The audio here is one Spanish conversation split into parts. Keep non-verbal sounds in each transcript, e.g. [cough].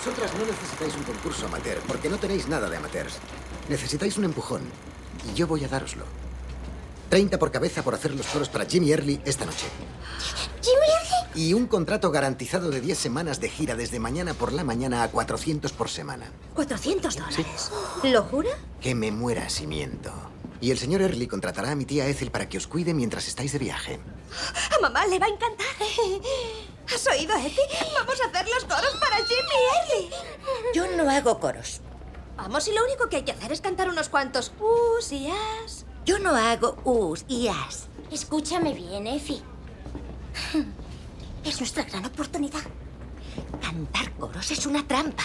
Vosotras no necesitáis un concurso amateur, porque no tenéis nada de amateurs. Necesitáis un empujón, y yo voy a dároslo. 30 por cabeza por hacer los coros para Jimmy Early esta noche. ¿Jimmy Early? Y un contrato garantizado de 10 semanas de gira desde mañana por la mañana a 400 por semana. ¿400 dólares? ¿Lo jura? Que me muera si miento. Y el señor Early contratará a mi tía Ethel para que os cuide mientras estáis de viaje. A mamá le va a encantar. ¿Has oído, Ethel? Vamos a hacer los coros para Jimmy Early. Yo no hago coros. Vamos, y lo único que hay que hacer es cantar unos cuantos us y as. Yo no hago us y as. Escúchame bien, Effie. Es nuestra gran oportunidad. Cantar coros es una trampa.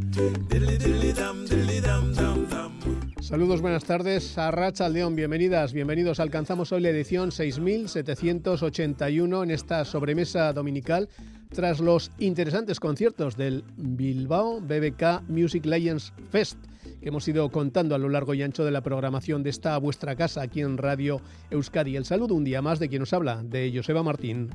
Saludos, buenas tardes. A Racha León, bienvenidas, bienvenidos. Alcanzamos hoy la edición 6781 en esta sobremesa dominical tras los interesantes conciertos del Bilbao BBK Music Legends Fest que hemos ido contando a lo largo y ancho de la programación de esta vuestra casa aquí en Radio Euskadi. El saludo un día más de quien nos habla, de Joseba Martín.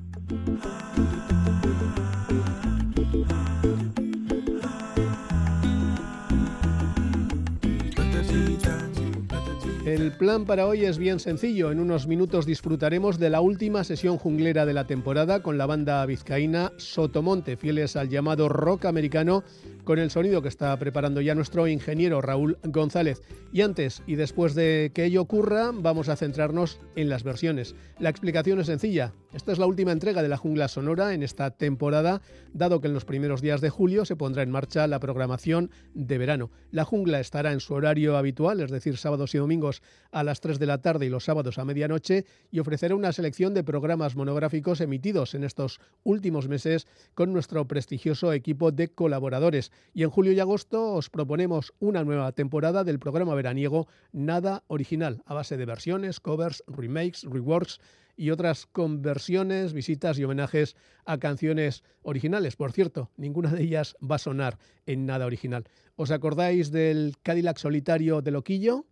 El plan para hoy es bien sencillo. En unos minutos disfrutaremos de la última sesión junglera de la temporada con la banda vizcaína Sotomonte, fieles al llamado rock americano con el sonido que está preparando ya nuestro ingeniero Raúl González. Y antes y después de que ello ocurra, vamos a centrarnos en las versiones. La explicación es sencilla. Esta es la última entrega de la jungla sonora en esta temporada, dado que en los primeros días de julio se pondrá en marcha la programación de verano. La jungla estará en su horario habitual, es decir, sábados y domingos a las 3 de la tarde y los sábados a medianoche, y ofrecerá una selección de programas monográficos emitidos en estos últimos meses con nuestro prestigioso equipo de colaboradores. Y en julio y agosto os proponemos una nueva temporada del programa veraniego Nada Original, a base de versiones, covers, remakes, reworks y otras conversiones, visitas y homenajes a canciones originales. Por cierto, ninguna de ellas va a sonar en nada original. ¿Os acordáis del Cadillac solitario de Loquillo?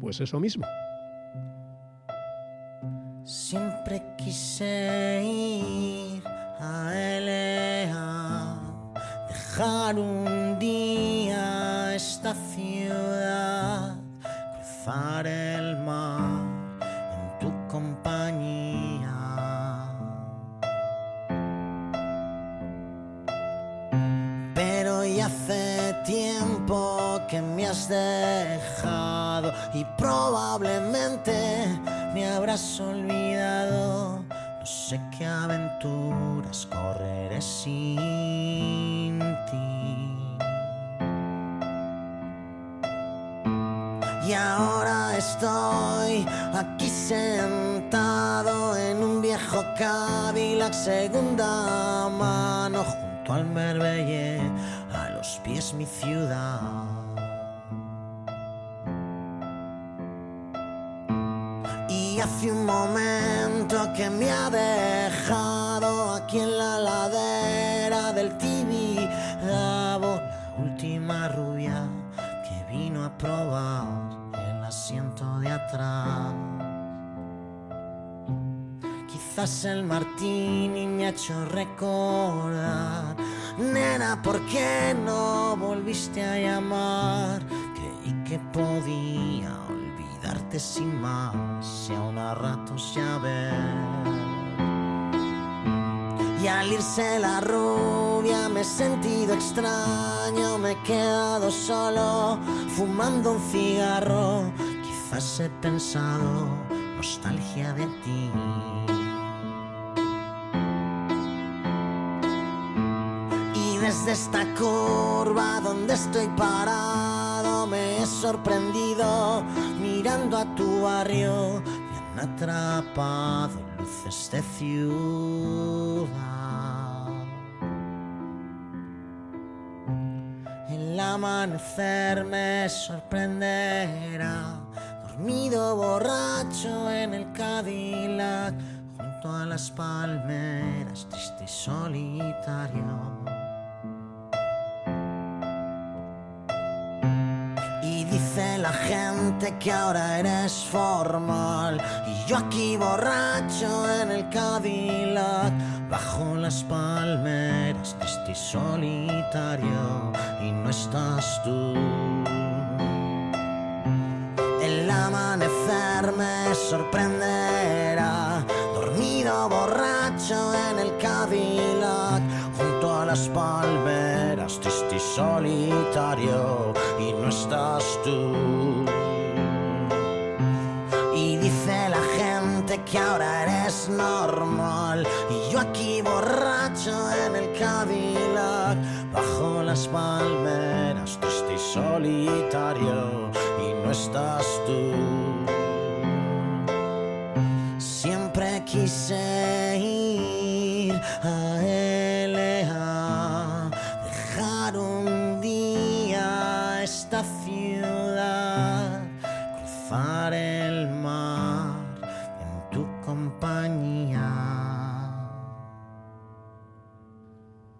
Pues eso mismo. Siempre quise ir a LA, dejar un día esta ciudad, cruzar el mar que me has dejado y probablemente me habrás olvidado. No sé qué aventuras correré sin ti. Y ahora estoy aquí sentado en un viejo Cadillac segunda mano junto al Merbelle, a los pies mi ciudad. Hace un momento que me ha dejado aquí en la ladera del Tibidabo, la última rubia que vino a probar el asiento de atrás. Quizás el martini me ha hecho recordar, nena, ¿por qué no volviste a llamar? Creí que podía olvidarte sin más, si aún a ratos ya ver. Y al irse la rubia me he sentido extraño, me he quedado solo fumando un cigarro. Quizás he pensado nostalgia de ti. Y desde esta curva donde estoy parado me he sorprendido mirando a tu barrio. Me han atrapado luces de ciudad. El amanecer me sorprenderá. Dormido borracho en el Cadillac, junto a las palmeras, triste y solitario. Dice la gente que ahora eres formal. Y yo aquí borracho en el Cadillac, bajo las palmeras, triste y solitario. Y no estás tú. El amanecer me sorprenderá, dormido borracho en el Cadillac, junto a las palmeras, triste y solitario, estás tú. Y dice la gente que ahora eres normal, y yo aquí borracho en el Cadillac, bajo las palmeras, triste solitario, y no estás tú.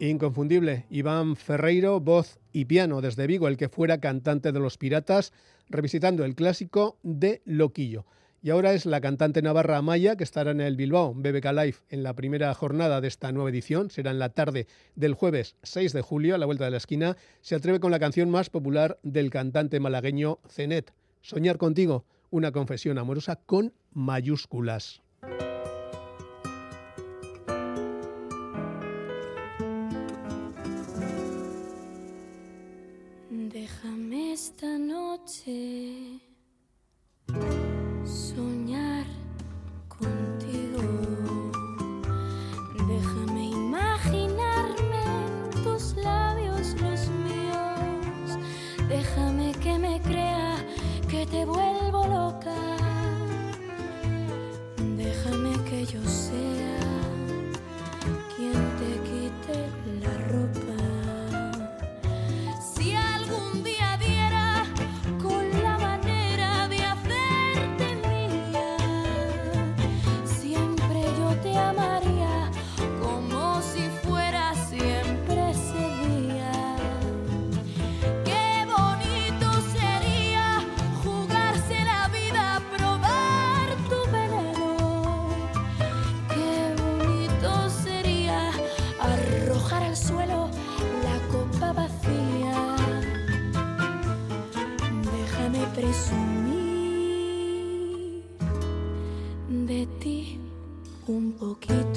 Inconfundible, Iván Ferreiro, voz y piano desde Vigo, el que fuera cantante de Los Piratas, revisitando el clásico de Loquillo. Y ahora es la cantante navarra Amaya, que estará en el Bilbao BBK Live en la primera jornada de esta nueva edición. Será en la tarde del jueves 6 de julio, a la vuelta de la esquina. Se atreve con la canción más popular del cantante malagueño Zenet, Soñar contigo, una confesión amorosa con mayúsculas. Soñar contigo. Déjame imaginarme en tus labios los míos. Déjame que me crea que te vuelvo loca. Déjame que yo sea un poquito.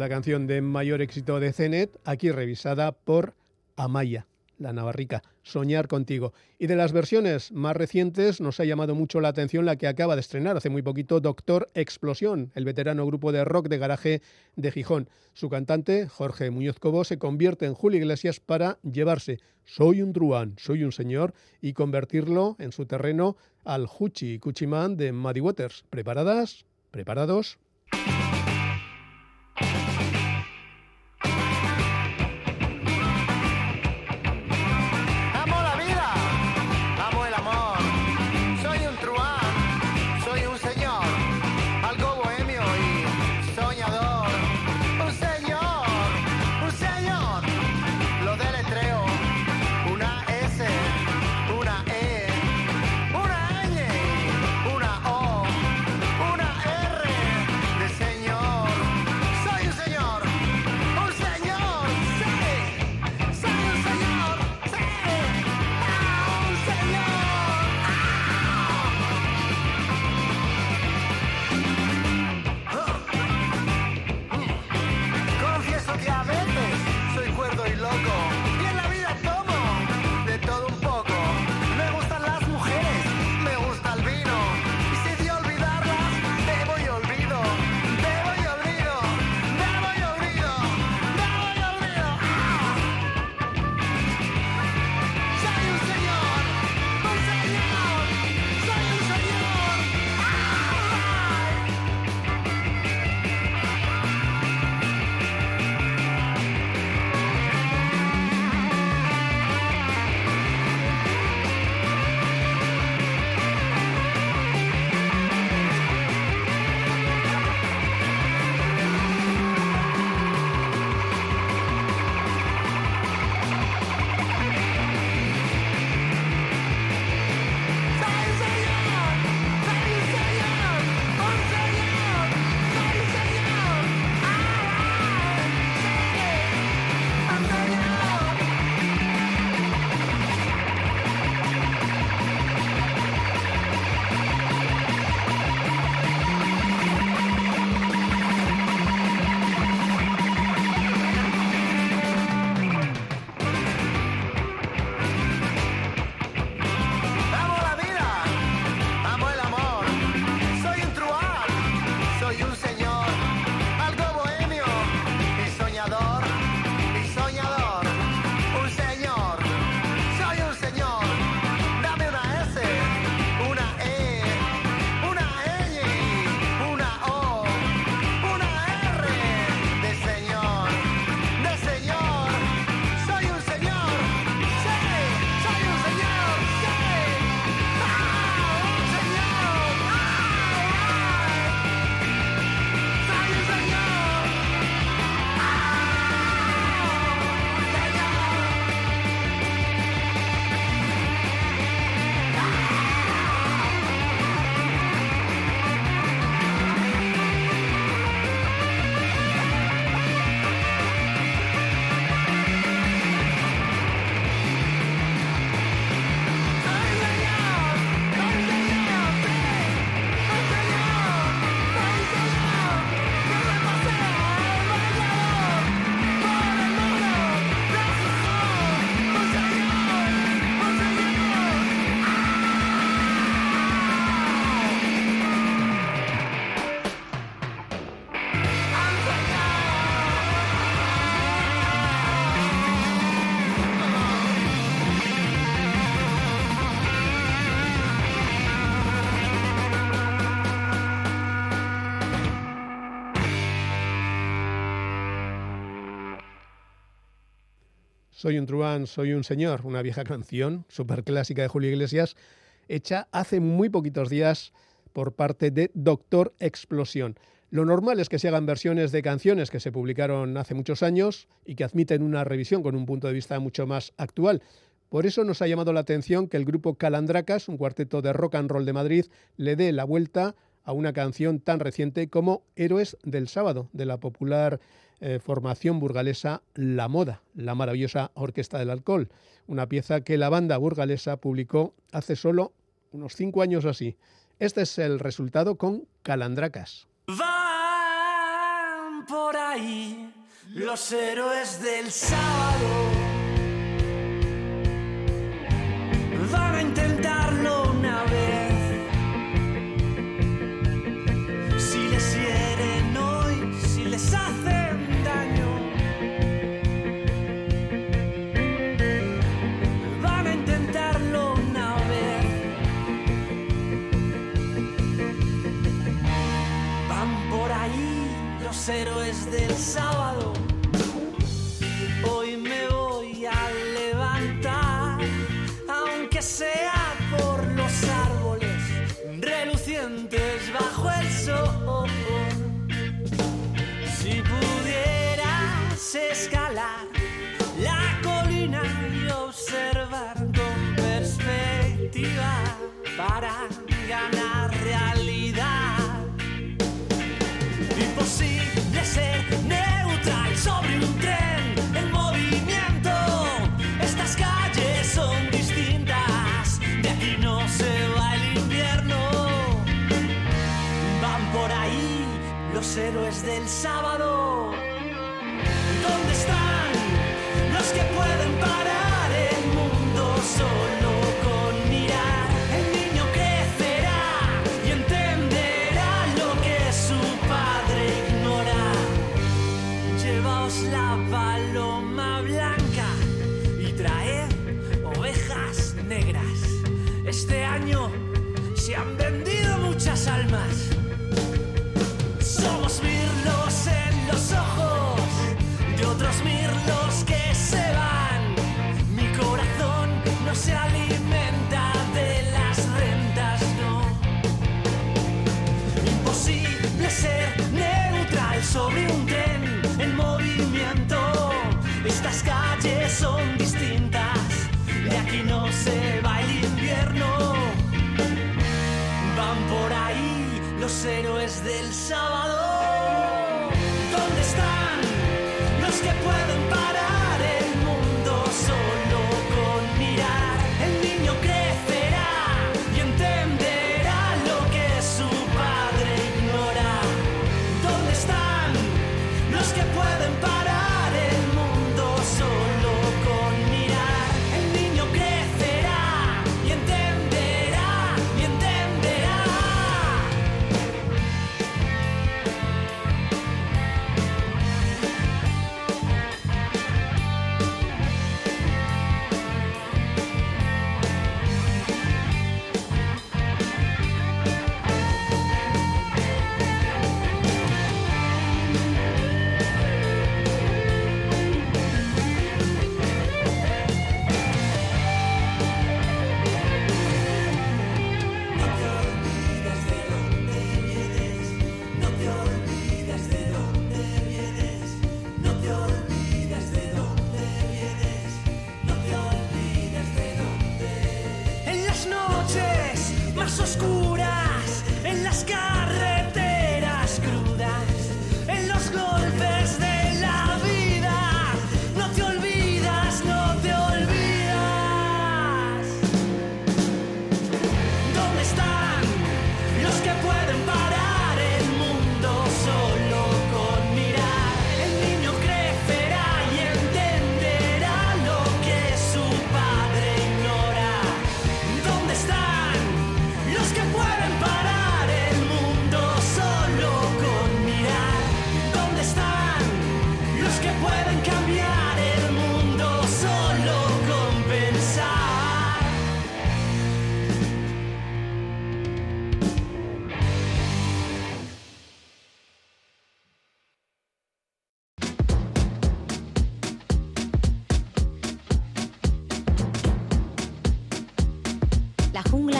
La canción de mayor éxito de Zenet, aquí revisada por Amaya, la navarrica, Soñar contigo. Y de las versiones más recientes nos ha llamado mucho la atención la que acaba de estrenar hace muy poquito Doctor Explosión, el veterano grupo de rock de garaje de Gijón. Su cantante, Jorge Muñoz Cobo, se convierte en Julio Iglesias para llevarse Soy un truán, soy un señor y convertirlo en su terreno al Huchi Cuchimán de Muddy Waters. ¿Preparadas? ¿Preparados? Soy un truán, soy un señor, una vieja canción súper clásica de Julio Iglesias, hecha hace muy poquitos días por parte de Doctor Explosión. Lo normal es que se hagan versiones de canciones que se publicaron hace muchos años y que admiten una revisión con un punto de vista mucho más actual. Por eso nos ha llamado la atención que el grupo Calandracas, un cuarteto de rock and roll de Madrid, le dé la vuelta a una canción tan reciente como Héroes del Sábado, de la popular eh, formación burgalesa La Moda, la maravillosa Orquesta del Alcohol, una pieza que la banda burgalesa publicó hace solo unos cinco años así. Este es el resultado con Calandracas. Van por ahí los héroes del sábado. Héroes del sábado. Del sábado. Los héroes del sábado.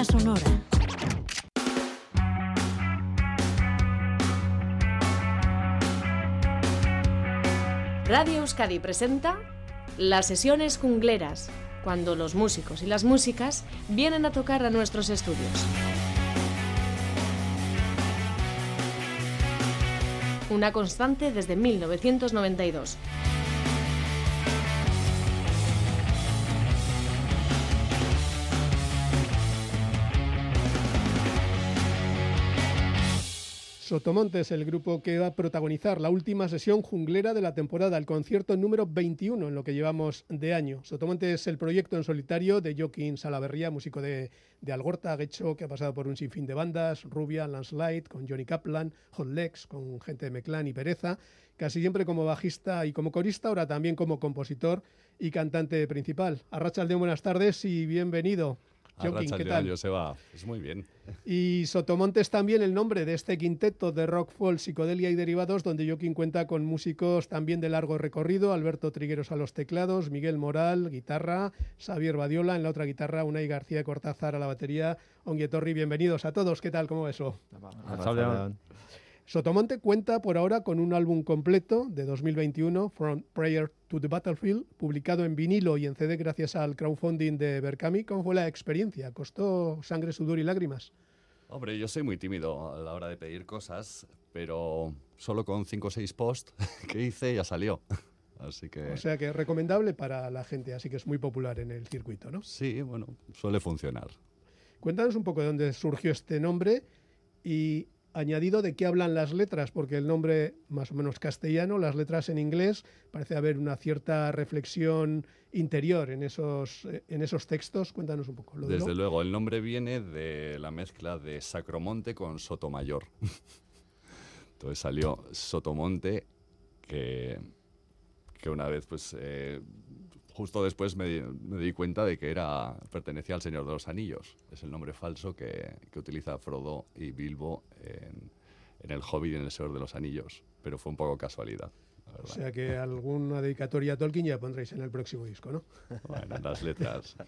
Sonora. Radio Euskadi presenta las sesiones jungleras, cuando los músicos y las músicas vienen a tocar a nuestros estudios. Una constante desde 1992. Sotomonte es el grupo que va a protagonizar la última sesión junglera de la temporada, el concierto número 21 en lo que llevamos de año. Sotomonte es el proyecto en solitario de Joaquín Salaverría, músico de, de Algorta, Gecho, que ha pasado por un sinfín de bandas, Rubia, Landslide, con Johnny Kaplan, Hot Legs, con gente de Meclán y Pereza, casi siempre como bajista y como corista, ahora también como compositor y cantante principal. Arrachaldeón, buenas tardes y bienvenido. Joaquín, ¿qué tal? Joseba, es muy bien. Y Sotomonte es también el nombre de este quinteto de rock, folk, psicodelia y derivados, donde Joaquín cuenta con músicos también de largo recorrido, Alberto Trigueros a los teclados, Miguel Moral, guitarra, Xavier Badiola en la otra guitarra, Unai García Cortázar a la batería, Onguietorri, bienvenidos a todos, ¿qué tal? ¿Cómo va eso? Sotomonte cuenta por ahora con un álbum completo de 2021, From Prayer to the Battlefield, publicado en vinilo y en CD gracias al crowdfunding de Berkami. ¿Cómo fue la experiencia? ¿Costó sangre, sudor y lágrimas? Hombre, yo soy muy tímido a la hora de pedir cosas, pero solo con 5 o 6 posts [laughs] que hice ya salió. [laughs] Así que... O sea que es recomendable para la gente, así que es muy popular en el circuito, ¿no? Sí, bueno, suele funcionar. Cuéntanos un poco de dónde surgió este nombre y añadido de qué hablan las letras, porque el nombre más o menos castellano, las letras en inglés, parece haber una cierta reflexión interior en esos, eh, en esos textos. Cuéntanos un poco. ¿lo Desde luego, el nombre viene de la mezcla de Sacromonte con Sotomayor. [laughs] Entonces salió Sotomonte, que, que una vez pues... Eh, justo después me di, me di, cuenta de que era pertenecía al Señor de los Anillos. Es el nombre falso que, que utiliza Frodo y Bilbo en, en, El Hobbit y en El Señor de los Anillos. Pero fue un poco casualidad. O sea que alguna dedicatoria a Tolkien ya pondréis en el próximo disco, ¿no? Bueno, las letras. [laughs]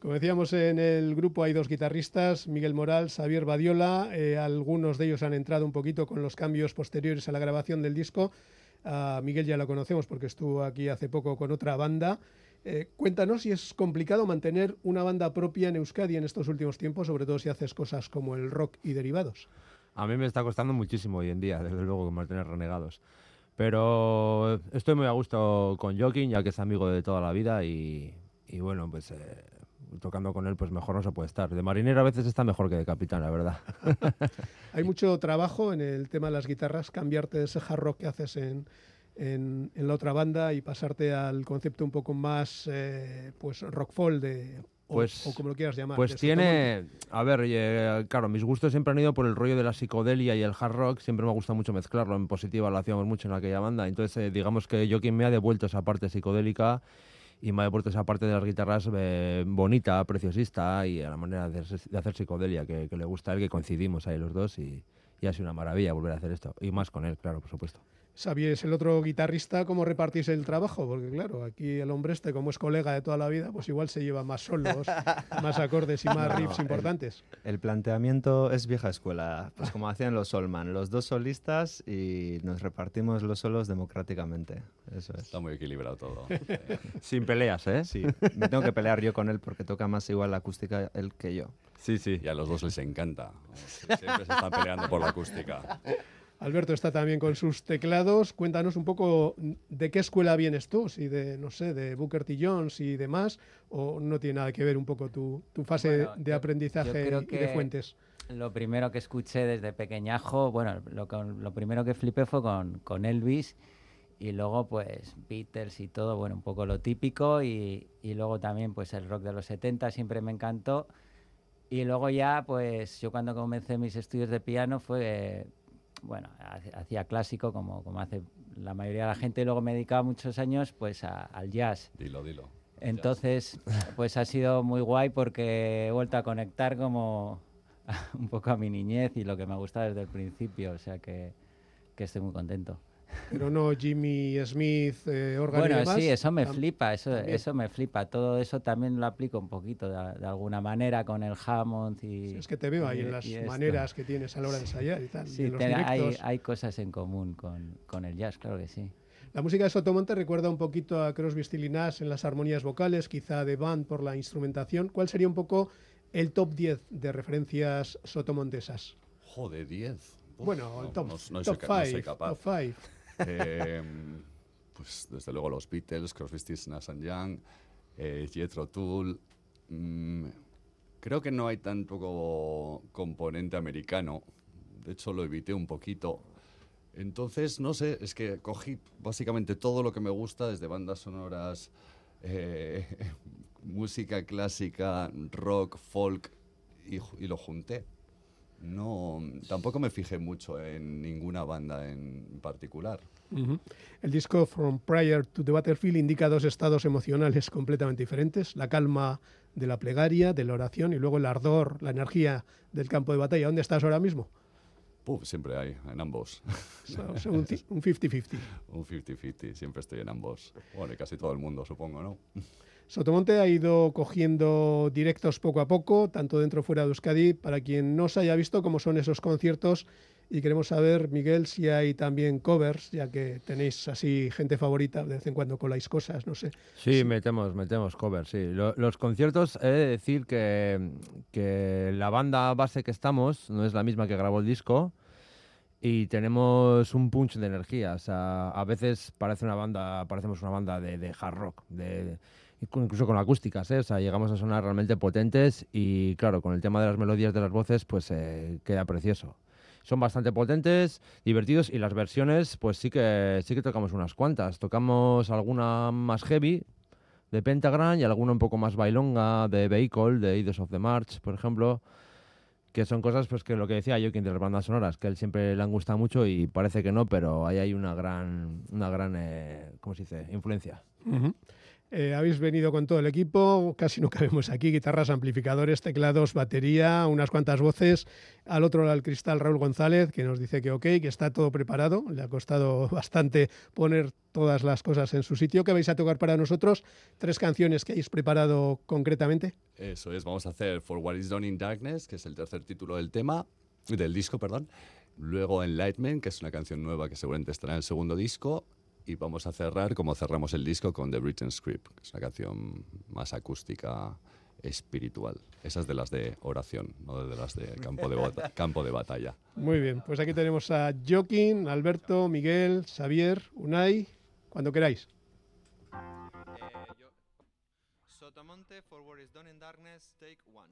Como decíamos, en el grupo hay dos guitarristas, Miguel Moral, Xavier Badiola. Eh, algunos de ellos han entrado un poquito con los cambios posteriores a la grabación del disco. A Miguel ya lo conocemos porque estuvo aquí hace poco con otra banda. Eh, cuéntanos si es complicado mantener una banda propia en Euskadi en estos últimos tiempos, sobre todo si haces cosas como el rock y derivados. A mí me está costando muchísimo hoy en día, desde luego, mantener renegados. Pero estoy muy a gusto con Joaquín, ya que es amigo de toda la vida y, y bueno, pues eh, tocando con él, pues mejor no se puede estar. De marinero a veces está mejor que de capitán, la verdad. [laughs] Hay [laughs] mucho trabajo en el tema de las guitarras, cambiarte de ese hard rock que haces en, en, en la otra banda y pasarte al concepto un poco más eh, pues rock folk de pues, o, como lo quieras llamar. Pues tiene, a ver, eh, claro, mis gustos siempre han ido por el rollo de la psicodelia y el hard rock, siempre me ha gustado mucho mezclarlo, en positiva lo hacíamos mucho en aquella banda, entonces eh, digamos que yo quien me ha devuelto esa parte psicodélica y me ha devuelto esa parte de las guitarras eh, bonita, preciosista y a la manera de hacer, de hacer psicodelia que, que, le gusta a él, que coincidimos ahí los dos y, y ha sido una maravilla volver a hacer esto. Y más con él, claro, por supuesto. ¿Sabías el otro guitarrista cómo repartís el trabajo? Porque claro, aquí el hombre este, como es colega de toda la vida, pues igual se lleva más solos, [laughs] más acordes y más no, riffs importantes. El, el, planteamiento es vieja escuela, pues como hacían los Solman, los dos solistas y nos repartimos los solos democráticamente. Eso es. Está muy equilibrado todo. [laughs] Sin peleas, ¿eh? Sí, me tengo que pelear yo con él porque toca más igual la acústica él que yo. Sí, sí. Y a los dos les encanta. Siempre se están peleando por la acústica. Alberto está también con sus teclados. Cuéntanos un poco de qué escuela vienes tú, si de, no sé, de Booker T. Jones y demás, o no tiene nada que ver un poco tu, tu fase bueno, de aprendizaje yo y de fuentes. Lo primero que escuché desde pequeñajo, bueno, lo, lo primero que flipé fue con, con, Elvis y luego pues Beatles y todo, bueno, un poco lo típico y, y luego también pues el rock de los 70 siempre me encantó. Y luego ya, pues yo cuando comencé mis estudios de piano fue bueno, hacía clásico como, como hace la mayoría de la gente y luego me dedicaba muchos años pues a, al jazz. Dilo, dilo. Entonces, pues ha sido muy guay porque he vuelto a conectar como [laughs] un poco a mi niñez y lo que me ha gustado desde el principio, o sea que, que estoy muy contento. Pero no Jimmy Smith, eh, órgano y Bueno, demás. sí, eso me flipa, eso, también. eso me flipa. Todo eso también lo aplico un poquito de, de alguna manera con el Hammond y... Es que te veo ahí y- en las y maneras que tienes a la hora de ensayar y tal. y Sí, en los ten- hay, hay cosas en común con, con el jazz, claro que sí. La música de Sotomonte recuerda un poquito a Crosby, Still y Nash en las armonías vocales, quizá de Band por la instrumentación. ¿Cuál sería un poco el top 10 de referencias sotomontesas? Joder, 10. Uf, Bueno, el no, top, no- no top soy ca- no soy capaz. top five. Eh, pues desde luego los Beatles, Crosby, Stills, Nash Young, eh, Jethro Tull. mm, creo que no hay tanto componente americano. De hecho, lo evité un poquito. Entonces, no sé, es que cogí básicamente todo lo que me gusta, desde bandas sonoras, eh, [laughs] música clásica, rock, folk, y lo junté. No, tampoco me fijé mucho en ninguna banda en particular. El disco From Prior to the Battlefield indica dos estados emocionales completamente diferentes, la calma de la plegaria, de la oración y luego el ardor, la energía del campo de batalla. ¿Dónde estás ahora mismo? Puf, siempre hay, en ambos. [laughs] O sea, un ci- un 50-50. Un 50-50, siempre estoy en ambos. Bueno, y casi todo el mundo, supongo, ¿no? Sotomonte ha ido cogiendo directos poco a poco, tanto dentro como fuera de Euskadi. Para quien no se haya visto cómo son esos conciertos, y queremos saber, Miguel, si hay también covers, ya que tenéis así gente favorita, de vez en cuando coláis cosas, no sé. Sí, metemos, metemos covers, sí. Lo- los conciertos, he de decir que, que la banda base que estamos no es la misma que grabó el disco y tenemos un punch de energía. O sea, a veces parece una banda, parecemos una banda de, de hard rock, de, incluso con acústicas, ¿eh? O sea, llegamos a sonar realmente potentes y claro, con el tema de las melodías de las voces, pues eh, queda precioso. Son bastante potentes, divertidos y las versiones, pues sí que sí que tocamos unas cuantas. Tocamos alguna más heavy de Pentagram y alguna un poco más bailonga de Vehicle, de Idols of the March, por ejemplo, que son cosas pues que lo que decía yo que de las bandas sonoras, que a él siempre le han gustado mucho y parece que no, pero ahí hay una gran una gran eh, ¿cómo se dice? influencia. Ujú. Eh, habéis venido con todo el equipo, casi no cabemos aquí, guitarras, amplificadores, teclados, batería, unas cuantas voces. Al otro lado del cristal, Raúl González, que nos dice que ok, que está todo preparado. Le ha costado [laughs] bastante poner todas las cosas en su sitio. ¿Qué vais a tocar para nosotros? Tres canciones que hayáis preparado concretamente. Eso es, vamos a hacer For What Is Done in Darkness, que es el tercer título del tema, del disco, perdón. Luego Enlightenment, que es una canción nueva que seguramente estará en el segundo disco. Y vamos a cerrar como cerramos el disco con The Written Script, que es una canción más acústica, espiritual. Esas de las de oración, no de las de campo de, bata- [laughs] campo de batalla. Muy bien, pues aquí tenemos a Joaquín, Alberto, Miguel, Xavier, Unai, cuando queráis. Sotomonte, For What Is Done in Darkness, take one.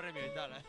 Premio y tal, ¿eh?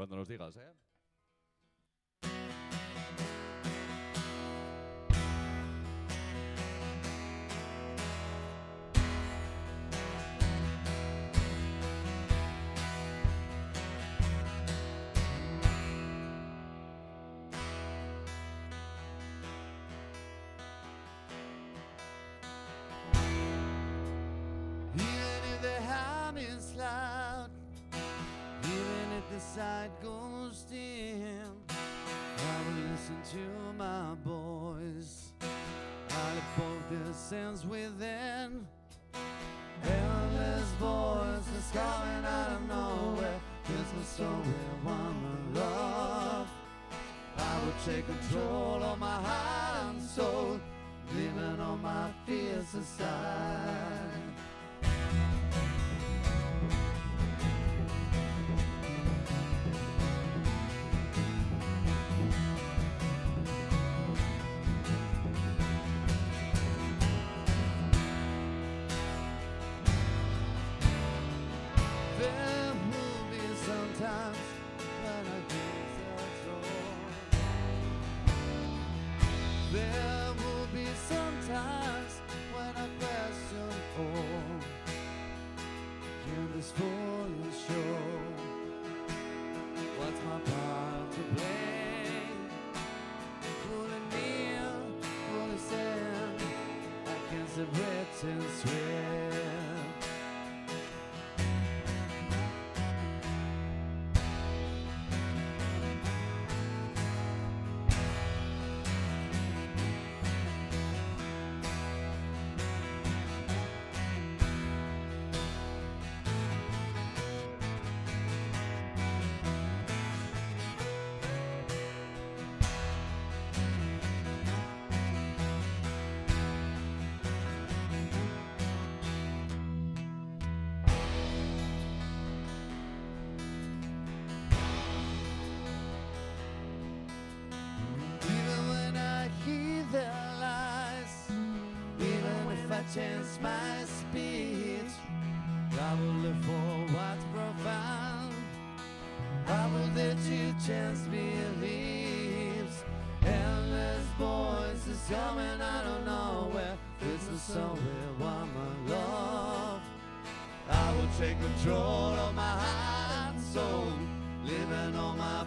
Cuando nos digas, ¿eh? The side goes dim, I will listen to my voice. I'll evoke the sense within. Endless voices coming out of nowhere. Here's my soul with one love. I will take control of my heart and soul, leaving all my fears aside. My speech, I will look for what's profound. I will let you chance beliefs. Endless voices coming out of nowhere. This is somewhere my love. I will take control of my heart and soul, leaving all my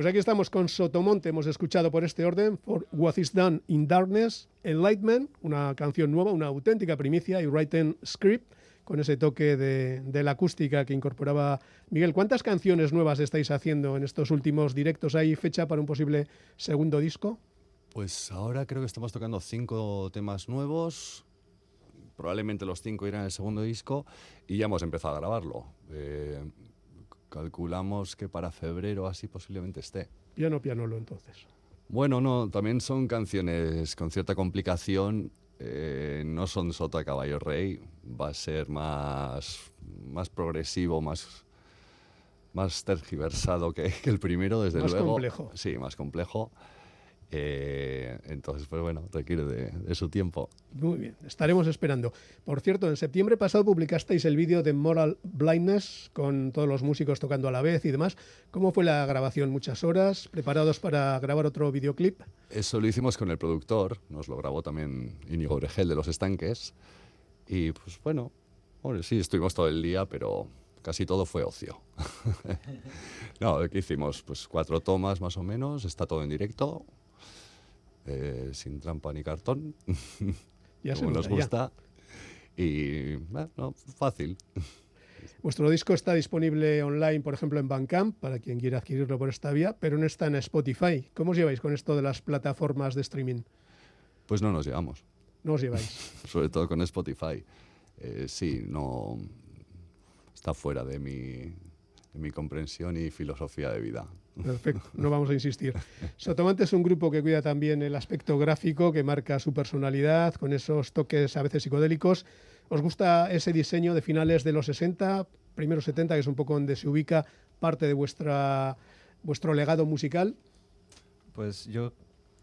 Pues aquí estamos con Sotomonte. Hemos escuchado por este orden For What Is Done in Darkness, Enlightenment, una canción nueva, una auténtica primicia, y Written Script, con ese toque de, la acústica que incorporaba Miguel. ¿Cuántas canciones nuevas estáis haciendo en estos últimos directos? ¿Hay fecha para un posible segundo disco? Pues ahora creo que estamos tocando cinco temas nuevos. Probablemente los cinco irán el segundo disco y ya hemos empezado a grabarlo. Eh, calculamos que para febrero así posiblemente esté. Piano, pianolo, entonces. Bueno, no, también son canciones con cierta complicación. eh, no son Sota Caballo Rey, va a ser más, más progresivo, más, más tergiversado que, que el primero, desde Más luego. complejo. Sí, más complejo. Eh, entonces, pues bueno, requiere de, de su tiempo. Muy bien, estaremos esperando. Por cierto, en septiembre pasado publicasteis el vídeo de Moral Blindness con todos los músicos tocando a la vez y demás. ¿Cómo fue la grabación? ¿Muchas horas? ¿Preparados para grabar otro videoclip? Eso lo hicimos con el productor, nos lo grabó también Íñigo Bregel de Los Estanques. Y pues bueno, hombre, sí, estuvimos todo el día, pero casi todo fue ocio. [laughs] no, ¿qué hicimos? Pues cuatro tomas más o menos, está todo en directo, eh, sin trampa ni cartón, [laughs] Ya como nos ya. gusta. Y bueno, fácil. Vuestro disco está disponible online, por ejemplo, en Bandcamp, para quien quiera adquirirlo por esta vía, pero no está en Spotify. ¿Cómo os lleváis con esto de las plataformas de streaming? Pues no nos llevamos. No os lleváis. [laughs] sobre todo con Spotify. Eh, sí, no está fuera de mi, de mi comprensión y filosofía de vida. Perfecto, no vamos a insistir. Sotomante es un grupo que cuida también el aspecto gráfico, que marca su personalidad, con esos toques a veces psicodélicos. ¿Os gusta ese diseño de finales de los 60, primeros 70, que es un poco donde se ubica parte de vuestra, vuestro legado musical? Pues yo,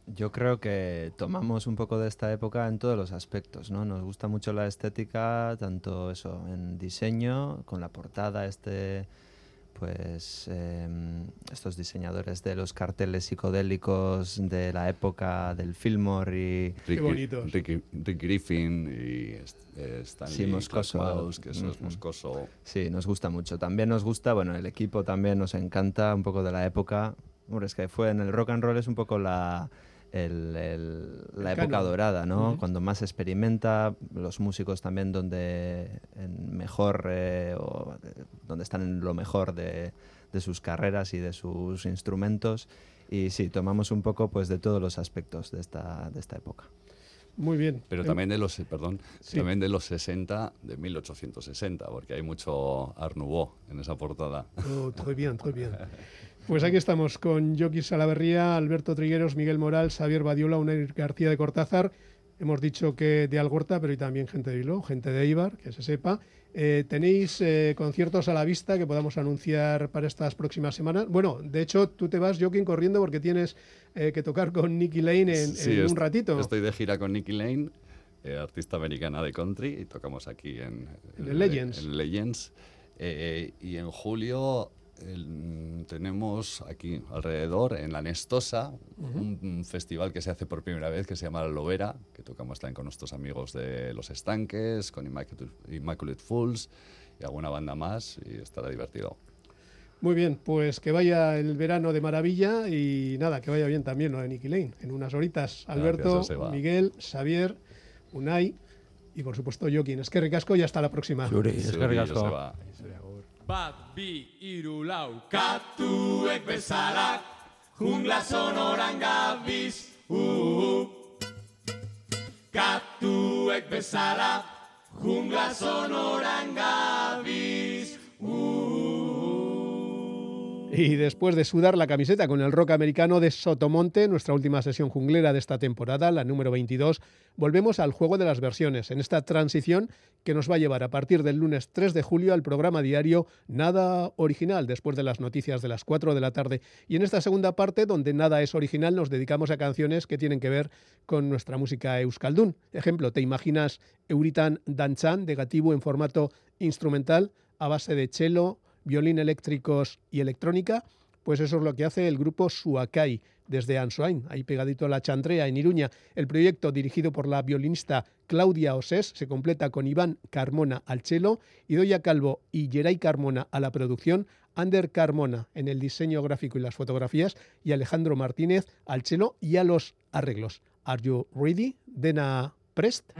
yo creo que tomamos un poco de esta época en todos los aspectos, ¿no? Nos gusta mucho la estética, tanto eso, en diseño, con la portada, este, pues, em, estos diseñadores de los carteles psicodélicos de la época del Fillmore y... Ricky, Ricky- Rick Griffin y eh, Stanley Sí, Moscoso. Klaus, que eso es. Moscoso. Sí, nos gusta mucho. También nos gusta, bueno, el equipo también nos encanta un poco de la época. Hombre, es que fue en el rock and roll es un poco la, el- el- la El época canon. dorada, ¿no? Ujú. Cuando más se experimenta, los músicos también donde en mejor, eh, o, eh, donde están en lo mejor de, de sus carreras y de sus instrumentos. Y sí, tomamos un poco pues de todos los aspectos de esta, de esta época. Muy bien. Pero Eh, también de los, perdón, sí. también de los 60, de 1860, porque hay mucho Art Nouveau en esa portada. Oh, très bien, très bien. [laughs] Pues aquí estamos con Joaquín Salaverría, Alberto Trigueros, Miguel Moral, Xavier Badiola, Unai García de Cortázar. Hemos dicho que de Algorta, pero hay también gente de Bilbao, gente de Eibar, que se sepa. Eh, ¿Tenéis eh, conciertos a la vista que podamos anunciar para estas próximas semanas? Bueno, de hecho, tú te vas, Joaquín, corriendo porque tienes eh, que tocar con Nicky Lane en, Sí, en est- un ratito. Estoy de gira con Nicky Lane, artista americana de country, y tocamos aquí en, En Legends. en Legends. Y en julio el- tenemos aquí alrededor, en la Nestosa, Ujú. un, un festival que se hace por primera vez que se llama La Lobera, que tocamos también con nuestros amigos de Los Estanques, con Immaculate, Immaculate Fools y alguna banda más, y estará divertido. Muy bien, pues que vaya el verano de maravilla y nada, que vaya bien también lo de Nicky Lane. En unas horitas, Alberto, Joseba. Miguel, Xavier, Unai y por supuesto Joaquín. Es que ricasco y hasta la próxima. Zuri, eskerrik asko. Bat, bi, iru, lau, katuek bezala, jungla sonoran gabiz, uh, uh. Katuek bezala, jungla sonoran gabiz, Y después de sudar la camiseta con el rock americano de Sotomonte, nuestra última sesión junglera de esta temporada, la número 22, volvemos al juego de las versiones, en esta transición que nos va a llevar a partir del lunes 3 de julio al programa diario Nada Original, después de las noticias de las 4 de la tarde. Y en esta segunda parte, donde nada es original, nos dedicamos a canciones que tienen que ver con nuestra música euskaldun. Ejemplo, ¿te imaginas Euritan Danchan de Gatibu en formato instrumental a base de cello, violín eléctricos y electrónica, pues eso es lo que hace el grupo Suakai desde Ansoain, ahí pegadito a la Chantrea en Iruña. El proyecto dirigido por la violinista Claudia Osés se completa con Iván Carmona al cello, Idoya Calvo y Geray Carmona a la producción, Ander Carmona en el diseño gráfico y las fotografías y Alejandro Martínez al cello y a los arreglos. Are you ready? Dena Prest?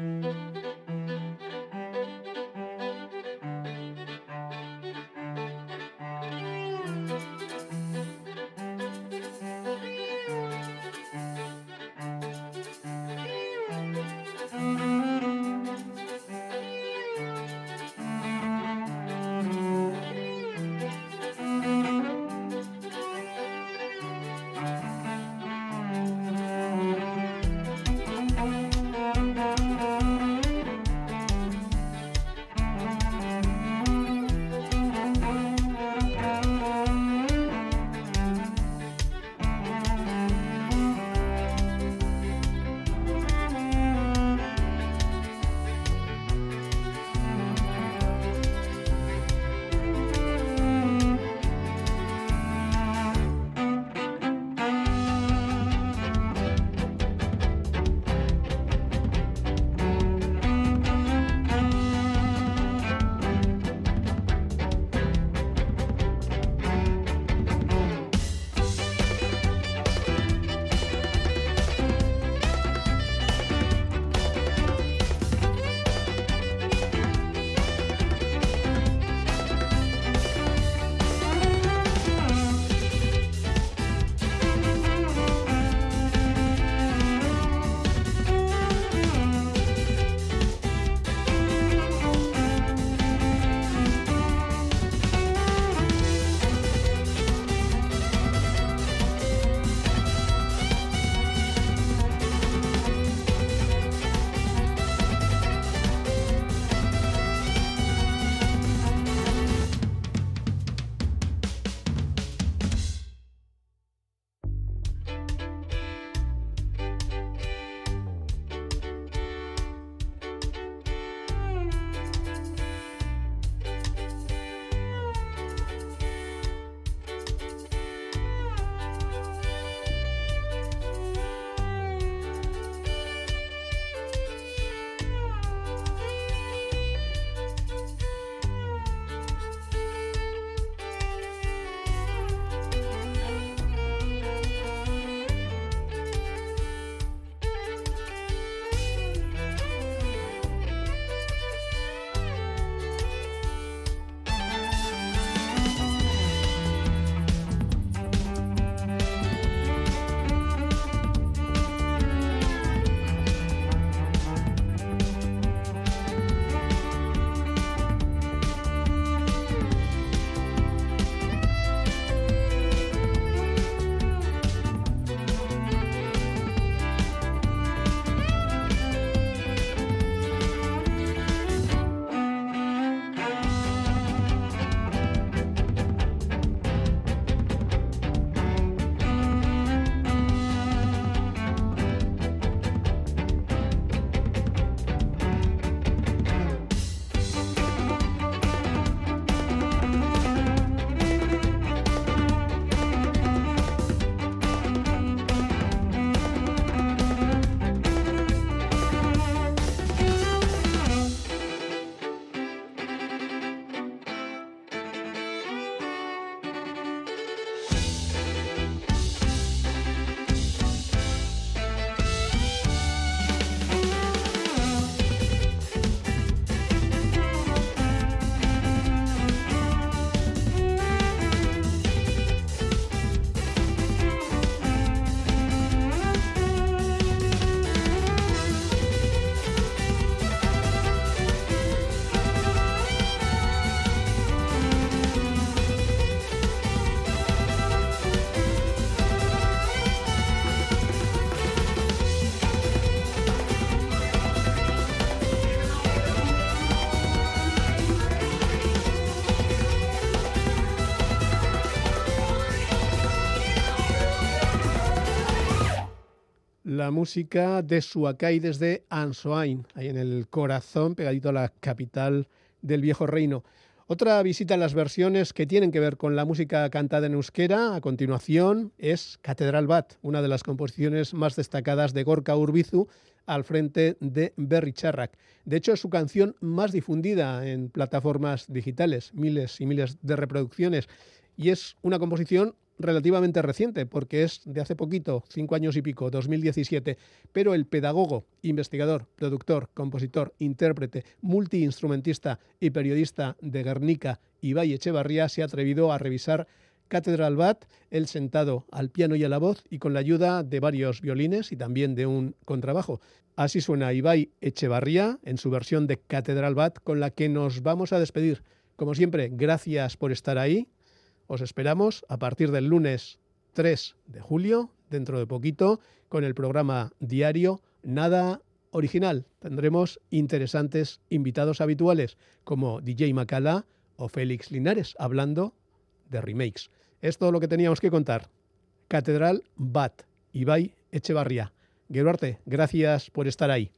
La música de Suakai desde Ansoain, ahí en el corazón, pegadito a la capital del viejo reino. Otra visita a las versiones que tienen que ver con la música cantada en euskera, a continuación, es Catedral Bat, una de las composiciones más destacadas de Gorka Urbizu al frente de Berry Charrak. De hecho, es su canción más difundida en plataformas digitales, miles y miles de reproducciones, y es una composición relativamente reciente, porque es de hace poquito, cinco años y pico, 2017, pero el pedagogo, investigador, productor, compositor, intérprete, multiinstrumentista y periodista de Guernica, Ibai Echevarría, se ha atrevido a revisar Catedral Bat, él sentado al piano y a la voz y con la ayuda de varios violines y también de un contrabajo. Así suena Ibai Echevarría en su versión de Catedral Bat con la que nos vamos a despedir. Como siempre, gracias por estar ahí, os esperamos a partir del lunes 3 de julio, dentro de poquito, con el programa diario Nada Original. Tendremos interesantes invitados habituales como DJ Macala o Félix Linares hablando de remakes. Es todo lo que teníamos que contar. Catedral Bat, Ibai Echevarría. Geruarte, gracias por estar ahí.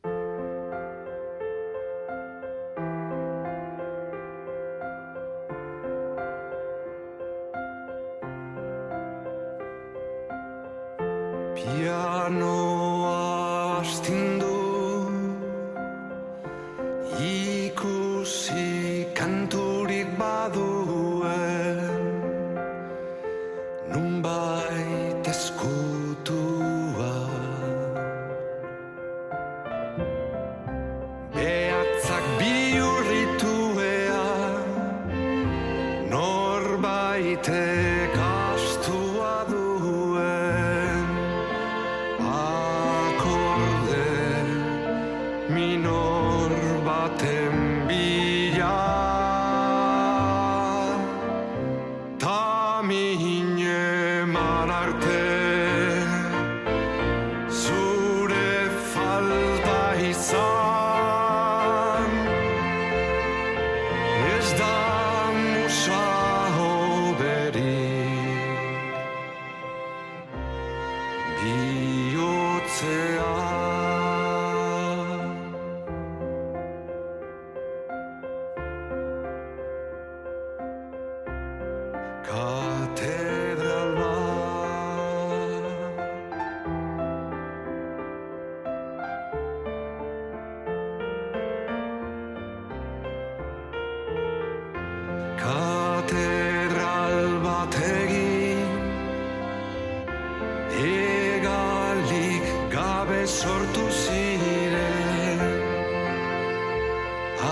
Sortu ziren.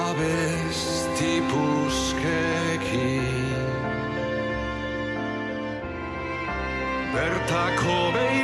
Abesti puskekin Bertako beiratetik